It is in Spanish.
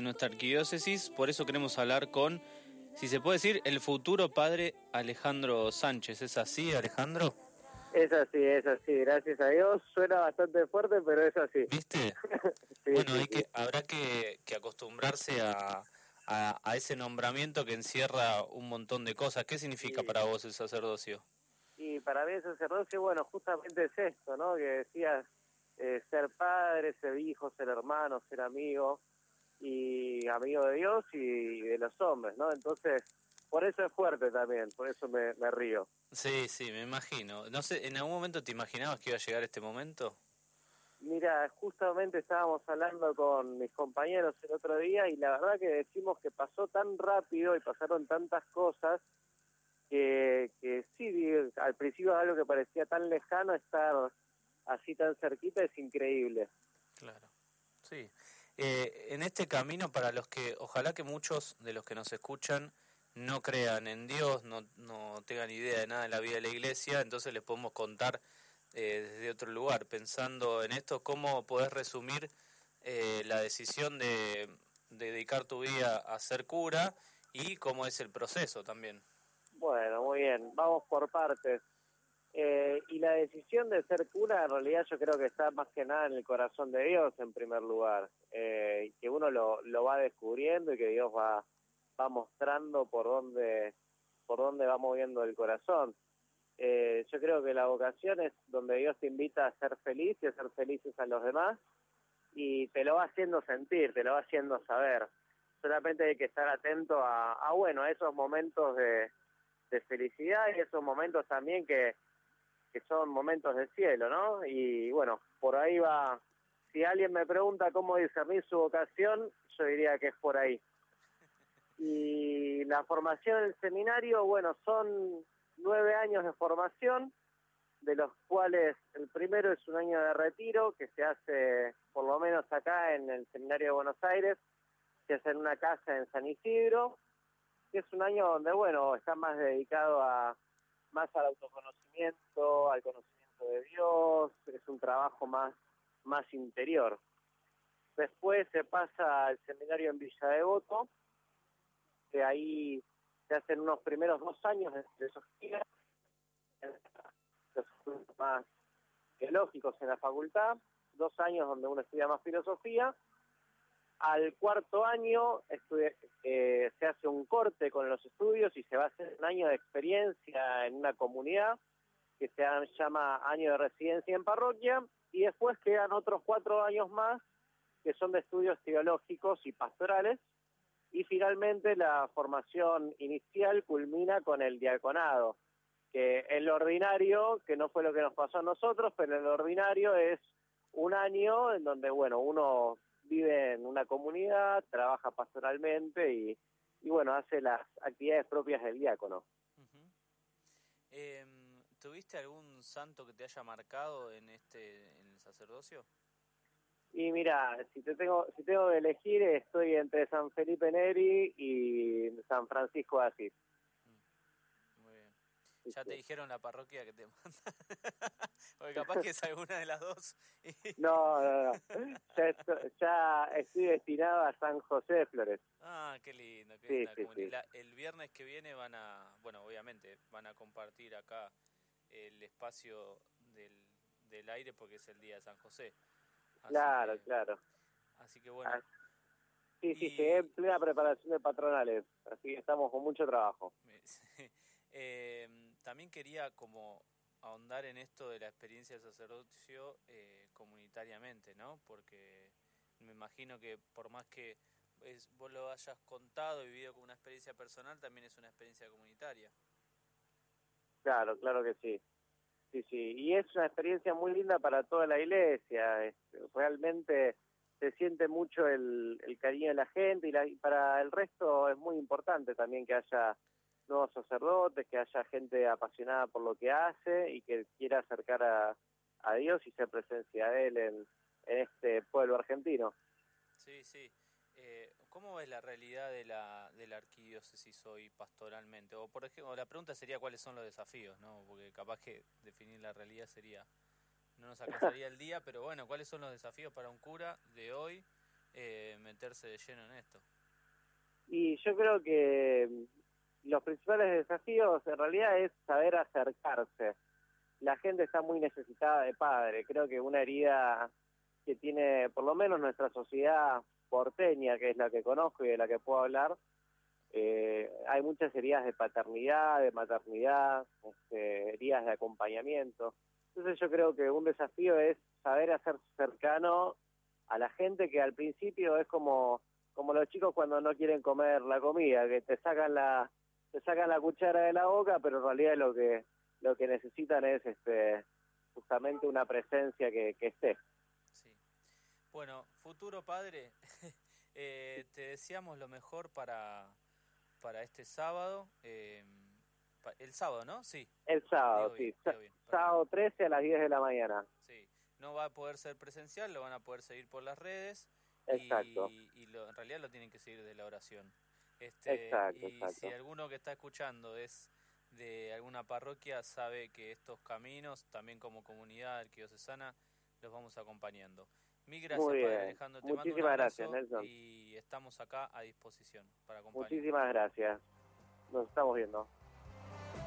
En nuestra arquidiócesis, por eso queremos hablar con, si se puede decir, el futuro padre Alejandro Sánchez. ¿Es así, Alejandro? Es así, es así, gracias a Dios. Suena bastante fuerte, pero es así. ¿Viste? bueno, hay que, habrá que, acostumbrarse a, a, ese nombramiento que encierra un montón de cosas. ¿Qué significa para vos el sacerdocio? Y para mí el sacerdocio, bueno, justamente es esto, ¿no? Que decías, eh, ser padre, ser hijo, ser hermano, ser amigo, y amigo de Dios y de los hombres, ¿no? Entonces, por eso es fuerte también, por eso me, me río. Sí, sí, me imagino. No sé, ¿en algún momento te imaginabas que iba a llegar este momento? Mira, justamente estábamos hablando con mis compañeros el otro día y la verdad que decimos que pasó tan rápido y pasaron tantas cosas que, que sí, al principio algo que parecía tan lejano estar así tan cerquita es increíble. Claro, sí. Eh, en este camino, para los que, ojalá que muchos de los que nos escuchan no crean en Dios, no, no tengan idea de nada en la vida de la iglesia, entonces les podemos contar eh, desde otro lugar, pensando en esto, cómo podés resumir eh, la decisión de, dedicar tu vida a ser cura y cómo es el proceso también. Bueno, muy bien, vamos por partes. Eh, y la decisión de ser cura en realidad yo creo que está más que nada en el corazón de Dios en primer lugar, que uno lo, lo va descubriendo y que Dios va va mostrando por dónde, por dónde va moviendo el corazón. Eh, yo creo que la vocación es donde Dios te invita a ser feliz y a ser felices a los demás y te lo va haciendo sentir, te lo va haciendo saber. Solamente hay que estar atento a, bueno, a esos momentos de, felicidad y esos momentos también que, que son momentos del cielo, ¿no? Y bueno, por ahí va, si alguien me pregunta cómo discernir su vocación, yo diría que es por ahí. Y la formación del seminario, bueno, son nueve años de formación, de los cuales el primero es un año de retiro que se hace por lo menos acá en el Seminario de Buenos Aires, se hace en una casa en San Isidro, que es un año donde, bueno, está más dedicado a más al autoconocimiento, al conocimiento de Dios, es un trabajo más, más interior. Después se pasa al seminario en Villa Devoto, que ahí se hacen unos primeros dos años de filosofía, los más teológicos en la facultad, dos años donde uno estudia más filosofía. Al cuarto año eh, se hace un corte con los estudios y se va a hacer un año de experiencia en una comunidad que se llama año de residencia en parroquia y después quedan otros cuatro años más que son de estudios teológicos y pastorales y finalmente la formación inicial culmina con el diaconado, que en lo ordinario, que no fue lo que nos pasó a nosotros, pero en lo ordinario es un año en donde, bueno, uno vive en una comunidad, trabaja pastoralmente y, y bueno, hace las actividades propias del diácono. ¿Tuviste algún santo que te haya marcado en este en el sacerdocio? Y mira, si te tengo, si tengo que elegir, estoy entre San Felipe Neri y San Francisco de Asís. Mm, muy bien. Ya te dijeron la parroquia que te manda. Porque capaz que es alguna de las dos. no, no, no. Ya, estoy, destinado a San José de Flores. Ah, qué lindo. Qué sí, el viernes que viene van a, bueno, obviamente, van a compartir acá el espacio del, del aire porque es el día de San José claro, claro. Así que bueno. Ah, sí, sí, sí, en plena preparación de patronales, así que estamos con mucho trabajo. eh, también quería como ahondar en esto de la experiencia de sacerdocio eh, comunitariamente, ¿no? Porque me imagino que por más que es, vos lo hayas contado y vivido como una experiencia personal, también es una experiencia comunitaria. Claro, claro que sí. Sí, sí, y es una experiencia muy linda para toda la iglesia. Realmente se siente mucho el, cariño de la gente y, la, para el resto es muy importante también que haya nuevos sacerdotes, que haya gente apasionada por lo que hace y que quiera acercar a, a Dios y ser presencia de Él en, en este pueblo argentino. Sí, sí. ¿Cómo es la realidad de la, de arquidiócesis hoy pastoralmente? O por ejemplo, la pregunta sería cuáles son los desafíos, ¿no? Porque capaz que definir la realidad sería, no nos alcanzaría el día, pero bueno, ¿cuáles son los desafíos para un cura de hoy eh, meterse de lleno en esto. Y yo creo que los principales desafíos en realidad es saber acercarse. La gente está muy necesitada de padre. Creo que una herida que tiene, por lo menos nuestra sociedad porteña, que es la que conozco y de la que puedo hablar, eh, hay muchas heridas de paternidad, de maternidad, este, heridas de acompañamiento. Entonces yo creo que un desafío es saber hacer cercano a la gente que al principio es como como los chicos cuando no quieren comer la comida, que te sacan la te sacan la cuchara de la boca, pero en realidad lo que lo que necesitan es este justamente una presencia que, que esté. Sí. Bueno, futuro padre, deseamos lo mejor para, para este sábado. Eh, el sábado, ¿no? Sí. El sábado, sí. sábado 13 a las 10 de la mañana. Sí. No va a poder ser presencial, lo van a poder seguir por las redes. Exacto. Y, lo, en realidad lo tienen que seguir de la oración. Este, exacto, y si alguno que está escuchando es de alguna parroquia, sabe que estos caminos, también como comunidad arquidiocesana, los vamos acompañando. Mil gracias, Padre Alejandro. Te Muchísimas gracias, Nelson. Y estamos acá a disposición para acompañar. Muchísimas gracias. Nos estamos viendo.